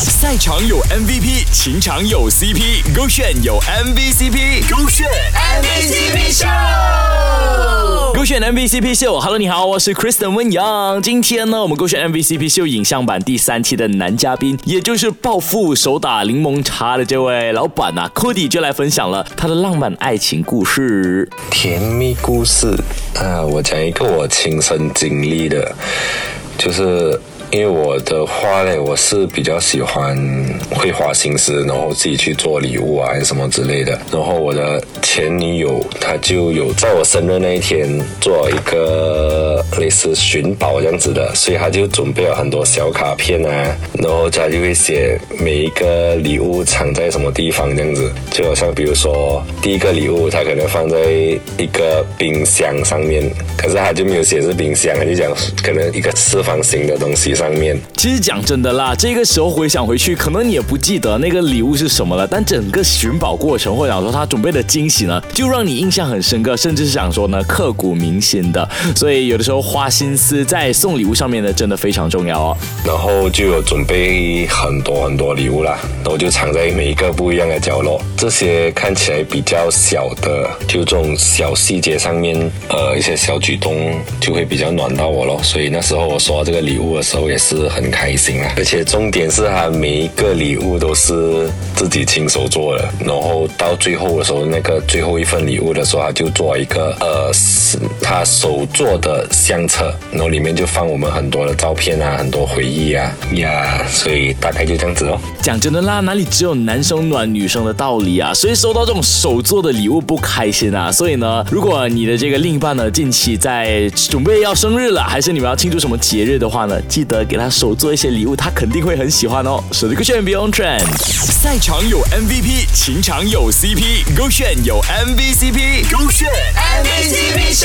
赛场有 MVP，情场有 CP，勾选有 MVCp，勾选 MVCp 秀，勾选 MVCp 秀。Hello，你好，我是 Kristen 温阳。今天呢，我们勾选 MVCp 秀影像版第三期的男嘉宾，也就是暴富手打柠檬茶的这位老板呐，Cody 就来分享了他的浪漫爱情故事。甜蜜故事啊，我讲一个我亲身经历的，就是。因为我的话呢，我是比较喜欢会花心思，然后自己去做礼物啊，什么之类的。然后我的前女友她就有在我生日那一天做一个类似寻宝这样子的，所以她就准备了很多小卡片啊，然后她就会写每一个礼物藏在什么地方这样子。就好像比如说第一个礼物，她可能放在一个冰箱上面，可是她就没有写是冰箱，就讲可能一个四方形的东西。上面其实讲真的啦，这个时候回想回去，可能你也不记得那个礼物是什么了，但整个寻宝过程或者说他准备的惊喜呢，就让你印象很深刻，甚至是想说呢刻骨铭心的。所以有的时候花心思在送礼物上面呢，真的非常重要哦。然后就有准备很多很多礼物啦，然后就藏在每一个不一样的角落。这些看起来比较小的，就这种小细节上面，呃，一些小举动就会比较暖到我咯。所以那时候我收到这个礼物的时候。也是很开心啊，而且重点是他每一个礼物都是自己亲手做的，然后到最后的时候，那个最后一份礼物的时候，他就做一个呃，是他手做的相册，然后里面就放我们很多的照片啊，很多回忆啊呀，所以大概就这样子哦。讲真的啦，哪里只有男生暖女生的道理啊？所以收到这种手做的礼物不开心啊？所以呢，如果你的这个另一半呢近期在准备要生日了，还是你们要庆祝什么节日的话呢，记得。给他手做一些礼物，他肯定会很喜欢哦。手机歌选 Beyond Trend，赛场有 MVP，情场有 CP，勾选有 MVCp，勾选 MVCp 秀。